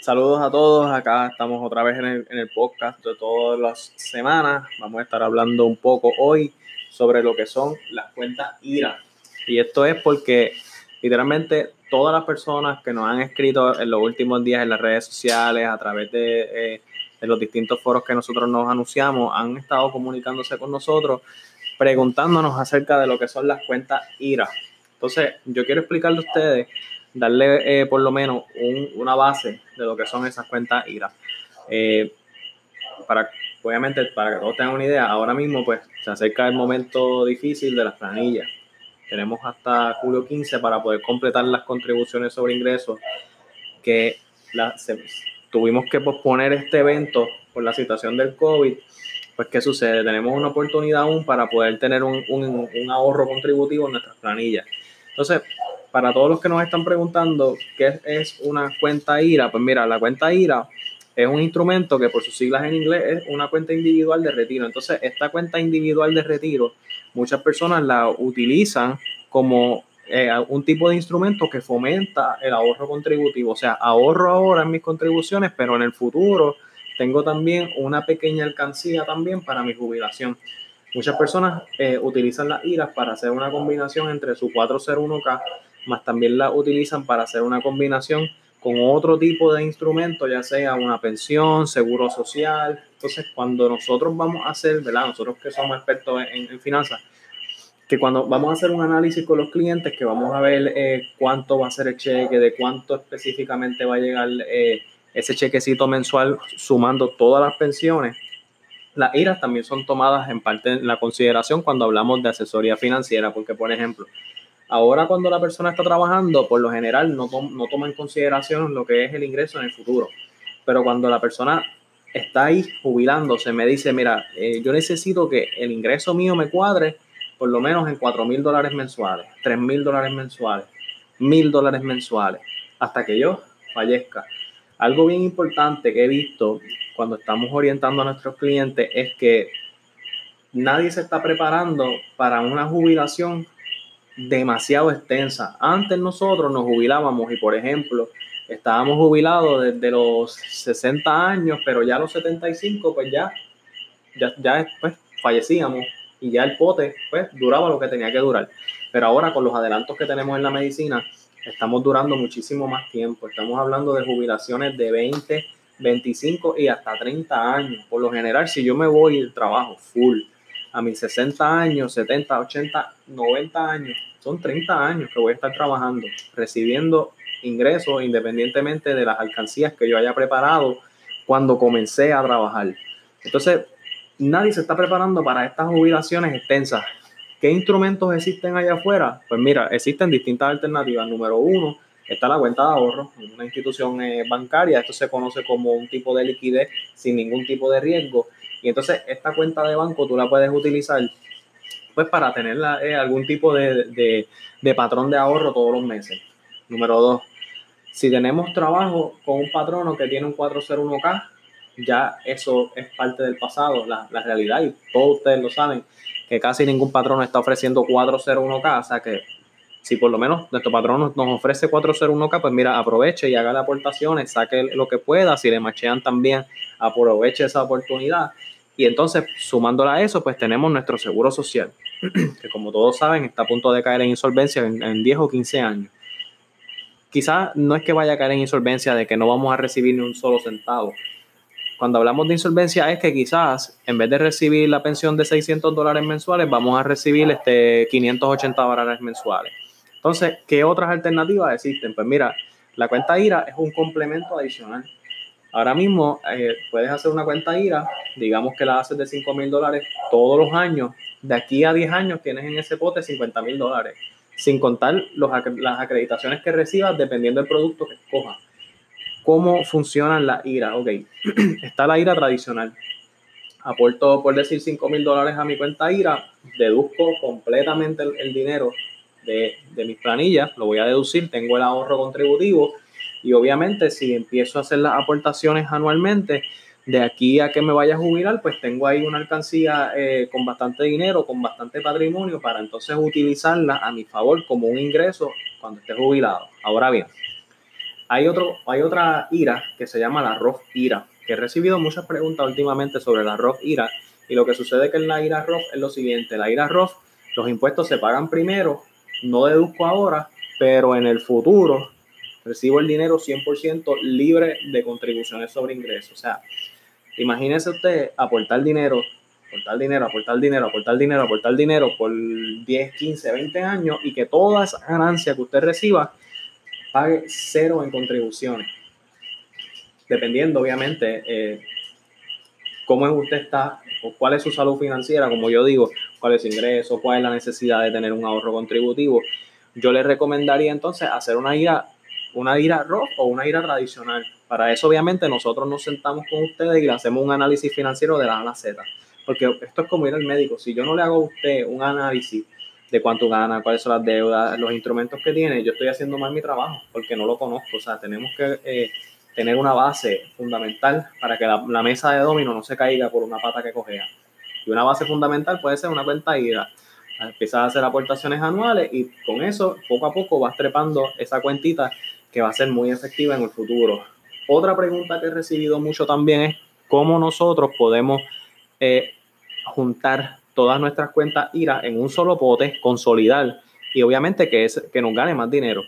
Saludos a todos, acá estamos otra vez en el, podcast de todas las semanas. Vamos a estar hablando un poco hoy sobre lo que son las cuentas IRA. Y esto es porque literalmente todas las personas que nos han escrito en los últimos días en las redes sociales, a través de, eh, de los distintos foros que nosotros nos anunciamos, han estado comunicándose con nosotros, preguntándonos acerca de lo que son las cuentas IRA. Entonces, yo quiero explicarle a ustedes darle eh, por lo menos una base de lo que son esas cuentas IRA. Eh, para, obviamente, para que todos tengan una idea, ahora mismo pues se acerca el momento difícil de las planillas. Tenemos hasta julio 15 para poder completar las contribuciones sobre ingresos que la, tuvimos que posponer este evento por la situación del COVID. Pues, ¿qué sucede? Tenemos una oportunidad aún para poder tener un, un, un ahorro contributivo en nuestras planillas. Entonces, para todos los que nos están preguntando qué es una cuenta IRA, pues mira, la cuenta IRA es un instrumento que por sus siglas en inglés es una cuenta individual de retiro. Entonces, esta cuenta individual de retiro, muchas personas la utilizan como eh, un tipo de instrumento que fomenta el ahorro contributivo. O sea, ahorro ahora en mis contribuciones, pero en el futuro tengo también una pequeña alcancía también para mi jubilación. Muchas personas eh, utilizan las IRAs para hacer una combinación entre su 401k más también la utilizan para hacer una combinación con otro tipo de instrumento, ya sea una pensión, seguro social. Entonces, cuando nosotros vamos a hacer, ¿verdad? Nosotros que somos expertos en, finanzas, que cuando vamos a hacer un análisis con los clientes, que vamos a ver eh, cuánto va a ser el cheque, de cuánto específicamente va a llegar eh, ese chequecito mensual sumando todas las pensiones, las IRAs también son tomadas en parte en la consideración cuando hablamos de asesoría financiera, porque por ejemplo, Ahora cuando la persona está trabajando, por lo general no, toma en consideración lo que es el ingreso en el futuro. Pero cuando la persona está ahí jubilándose, me dice, mira, eh, yo necesito que el ingreso mío me cuadre por lo menos en 4 mil dólares mensuales, 3 mil dólares mensuales, mil dólares mensuales, hasta que yo fallezca. Algo bien importante que he visto cuando estamos orientando a nuestros clientes es que nadie se está preparando para una jubilación demasiado extensa. Antes nosotros nos jubilábamos y, por ejemplo, estábamos jubilados desde los 60 años, pero ya los 75, pues ya, ya, ya pues, fallecíamos y ya el pote pues duraba lo que tenía que durar. Pero ahora con los adelantos que tenemos en la medicina, estamos durando muchísimo más tiempo. Estamos hablando de jubilaciones de 20, 25 y hasta 30 años. Por lo general, si yo me voy del trabajo full a mis 60 años, 70, 80, 90 años, son 30 años que voy a estar trabajando, recibiendo ingresos independientemente de las alcancías que yo haya preparado cuando comencé a trabajar. Entonces, nadie se está preparando para estas jubilaciones extensas. ¿Qué instrumentos existen allá afuera? Pues mira, existen distintas alternativas. Número uno, está la cuenta de ahorro, una institución eh, bancaria. Esto se conoce como un tipo de liquidez sin ningún tipo de riesgo. Y entonces esta cuenta de banco tú la puedes utilizar pues para tener eh, algún tipo de, patrón de ahorro todos los meses. Número dos, si tenemos trabajo con un patrono que tiene un 401k, ya eso es parte del pasado, la, realidad, y todos ustedes lo saben, que casi ningún patrono está ofreciendo 401k, o sea que si por lo menos nuestro patrón nos ofrece 401k, pues mira, aproveche y haga las aportaciones, saque lo que pueda, si le machean también, aproveche esa oportunidad y entonces, sumándola a eso, pues tenemos nuestro seguro social, que como todos saben está a punto de caer en insolvencia en, 10 o 15 años. Quizás no es que vaya a caer en insolvencia de que no vamos a recibir ni un solo centavo. Cuando hablamos de insolvencia es que quizás en vez de recibir la pensión de 600 dólares mensuales, vamos a recibir este 580 dólares mensuales. Entonces, ¿qué otras alternativas existen? Pues mira, la cuenta IRA es un complemento adicional Ahora mismo eh, puedes hacer una cuenta IRA, digamos que la haces de 5 mil dólares todos los años. De aquí a 10 años tienes en ese pote 50 mil dólares, sin contar los, las acreditaciones que recibas dependiendo del producto que escojas. ¿Cómo funcionan las IRA? Ok, está la IRA tradicional. Aporto, por decir, 5 mil dólares a mi cuenta IRA, deduzco completamente el, dinero de, de mis planillas, lo voy a deducir, tengo el ahorro contributivo y obviamente si empiezo a hacer las aportaciones anualmente, de aquí a que me vaya a jubilar, pues tengo ahí una alcancía eh, con bastante dinero, con bastante patrimonio, para entonces utilizarla a mi favor como un ingreso cuando esté jubilado. Ahora bien, Hay, otro, hay otra IRA que se llama la Roth IRA, que he recibido muchas preguntas últimamente sobre la Roth IRA. Y lo que sucede que en la IRA Roth es lo siguiente: la IRA Roth, los impuestos se pagan primero, no deduzco ahora, pero en el futuro recibo el dinero 100% libre de contribuciones sobre ingresos. O sea, imagínese usted aportar dinero, aportar dinero, aportar dinero, aportar dinero, aportar dinero por 10, 15, 20 años y que toda esa ganancia que usted reciba pague cero en contribuciones. Dependiendo, obviamente, eh, cómo usted está, o cuál es su salud financiera, como yo digo, cuál es su ingreso, cuál es la necesidad de tener un ahorro contributivo. Yo le recomendaría entonces hacer una IRA, una IRA roja o una IRA tradicional. Para eso, obviamente, nosotros nos sentamos con ustedes y le hacemos un análisis financiero de la A la Z. Porque esto es como ir al médico. Si yo no le hago a usted un análisis de cuánto gana, cuáles son las deudas, los instrumentos que tiene, yo estoy haciendo mal mi trabajo porque no lo conozco. O sea, tenemos que eh, tener una base fundamental para que la, mesa de domino no se caiga por una pata que cogea. Una base fundamental puede ser una cuenta IRA. Empiezas a hacer aportaciones anuales y con eso, poco a poco, vas trepando esa cuentita que va a ser muy efectiva en el futuro. Otra pregunta que he recibido mucho también es cómo nosotros podemos eh, juntar todas nuestras cuentas IRA en un solo pote, consolidar y obviamente que, es, que nos gane más dinero.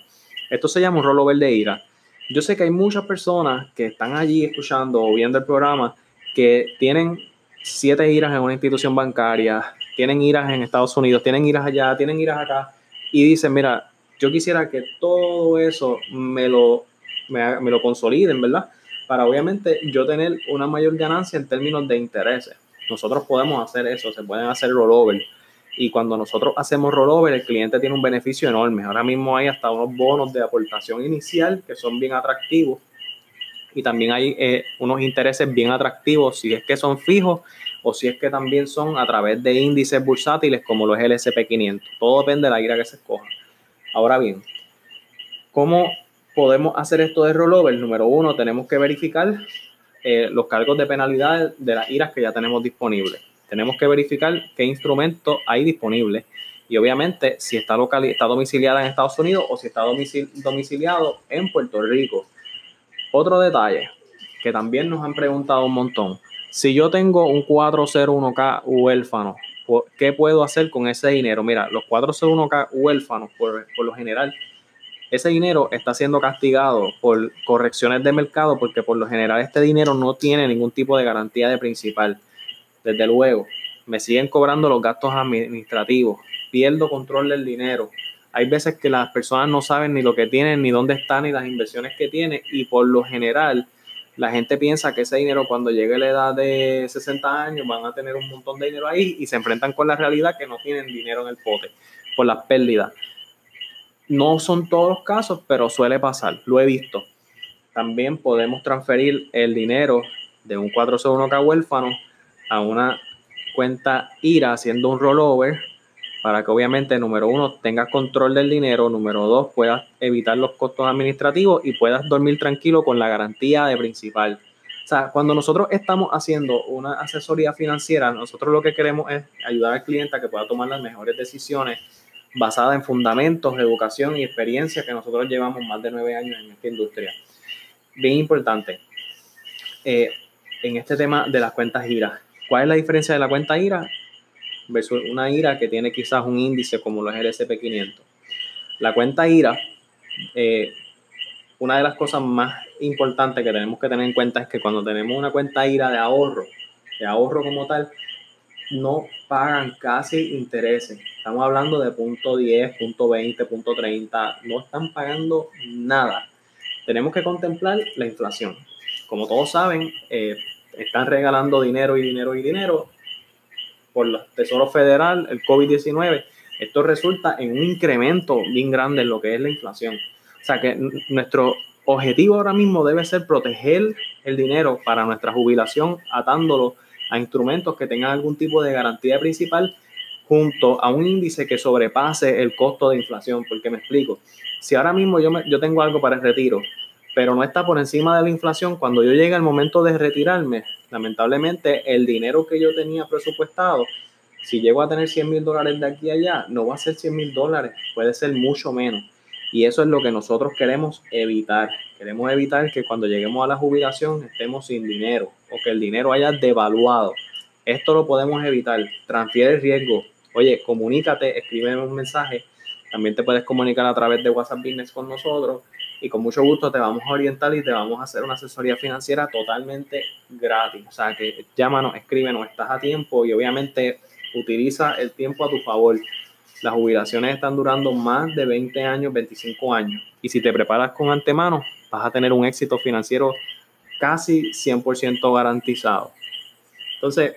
Esto se llama un rollover de IRA. Yo sé que hay muchas personas que están allí escuchando o viendo el programa que tienen siete IRAs en una institución bancaria, tienen IRAs en Estados Unidos, tienen IRAs allá, tienen IRAs acá y dicen, mira, yo quisiera que todo eso me lo, me, me lo consoliden, ¿verdad? Para obviamente yo tener una mayor ganancia en términos de intereses. Nosotros podemos hacer eso, se pueden hacer rollover. Y cuando nosotros hacemos rollover, el cliente tiene un beneficio enorme. Ahora mismo hay hasta unos bonos de aportación inicial que son bien atractivos. Y también hay eh, unos intereses bien atractivos si es que son fijos o si es que también son a través de índices bursátiles como los LSP500. Todo depende de la ira que se escoja. Ahora bien, ¿cómo podemos hacer esto de rollover? Número uno, tenemos que verificar eh, los cargos de penalidad de las IRAs que ya tenemos disponibles. Tenemos que verificar qué instrumento hay disponible y obviamente si está, local, está domiciliada en Estados Unidos o si está domiciliado en Puerto Rico. Otro detalle que también nos han preguntado un montón. Si yo tengo un 401k huérfano, ¿qué puedo hacer con ese dinero? Mira, los 401k huérfanos, por, por lo general, ese dinero está siendo castigado por correcciones de mercado porque por lo general este dinero no tiene ningún tipo de garantía de principal. Desde luego, me siguen cobrando los gastos administrativos, pierdo control del dinero. Hay veces que las personas no saben ni lo que tienen, ni dónde están, ni las inversiones que tienen y por lo general la gente piensa que ese dinero cuando llegue a la edad de 60 años van a tener un montón de dinero ahí y se enfrentan con la realidad que no tienen dinero en el pote por las pérdidas. No son todos los casos, pero suele pasar, lo he visto. También podemos transferir el dinero de un 401k huérfano a una cuenta IRA haciendo un rollover para que obviamente, número uno, tengas control del dinero, número dos, puedas evitar los costos administrativos y puedas dormir tranquilo con la garantía de principal. O sea, cuando nosotros estamos haciendo una asesoría financiera, nosotros lo que queremos es ayudar al cliente a que pueda tomar las mejores decisiones basada en fundamentos, educación y experiencia que nosotros llevamos más de nueve años en esta industria. Bien importante, eh, en este tema de las cuentas IRA. ¿Cuál es la diferencia de la cuenta IRA versus una IRA que tiene quizás un índice como los LSP500? La cuenta IRA, eh, una de las cosas más importantes que tenemos que tener en cuenta es que cuando tenemos una cuenta IRA de ahorro, de ahorro como tal, no pagan casi intereses. Estamos hablando de punto 10, punto 20, punto 30. No están pagando nada. Tenemos que contemplar la inflación. Como todos saben, eh, están regalando dinero y dinero y dinero por el Tesoro Federal, el COVID-19. Esto resulta en un incremento bien grande en lo que es la inflación. O sea que nuestro objetivo ahora mismo debe ser proteger el dinero para nuestra jubilación, atándolo a instrumentos que tengan algún tipo de garantía principal junto a un índice que sobrepase el costo de inflación. Porque me explico, si ahora mismo yo, yo tengo algo para el retiro, pero no está por encima de la inflación, cuando yo llegue al momento de retirarme, lamentablemente el dinero que yo tenía presupuestado, si llego a tener 100 mil dólares de aquí a allá, no va a ser 100 mil dólares, puede ser mucho menos. Y eso es lo que nosotros queremos evitar. Queremos evitar que cuando lleguemos a la jubilación estemos sin dinero o que el dinero haya devaluado. Esto lo podemos evitar. Transfiere riesgo. Oye, comunícate, escríbeme un mensaje. También te puedes comunicar a través de WhatsApp Business con nosotros y con mucho gusto te vamos a orientar y te vamos a hacer una asesoría financiera totalmente gratis. O sea, que llámanos, escríbenos, estás a tiempo y obviamente utiliza el tiempo a tu favor. Las jubilaciones están durando más de 20 años, 25 años. Y si te preparas con antemano, vas a tener un éxito financiero casi 100% garantizado. Entonces,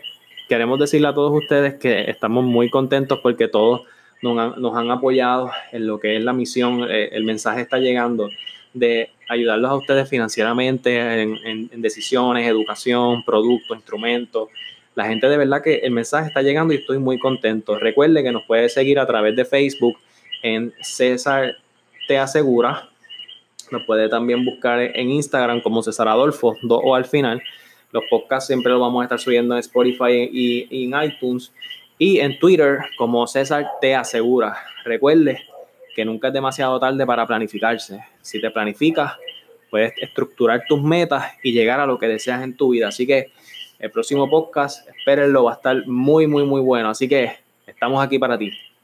queremos decirle a todos ustedes que estamos muy contentos porque todos nos han, apoyado en lo que es la misión. Eh, el mensaje está llegando de ayudarlos a ustedes financieramente en, decisiones, educación, productos, instrumentos. La gente de verdad que el mensaje está llegando y estoy muy contento. Recuerde que nos puede seguir a través de Facebook en César Te Asegura. Nos puede también buscar en Instagram como César Adolfo, do o al final. Los podcasts siempre los vamos a estar subiendo en Spotify y, y en iTunes. Y en Twitter como César Te Asegura. Recuerde que nunca es demasiado tarde para planificarse. Si te planificas, puedes estructurar tus metas y llegar a lo que deseas en tu vida. Así que el próximo podcast, espérenlo, va a estar muy, muy, muy bueno. Así que estamos aquí para ti.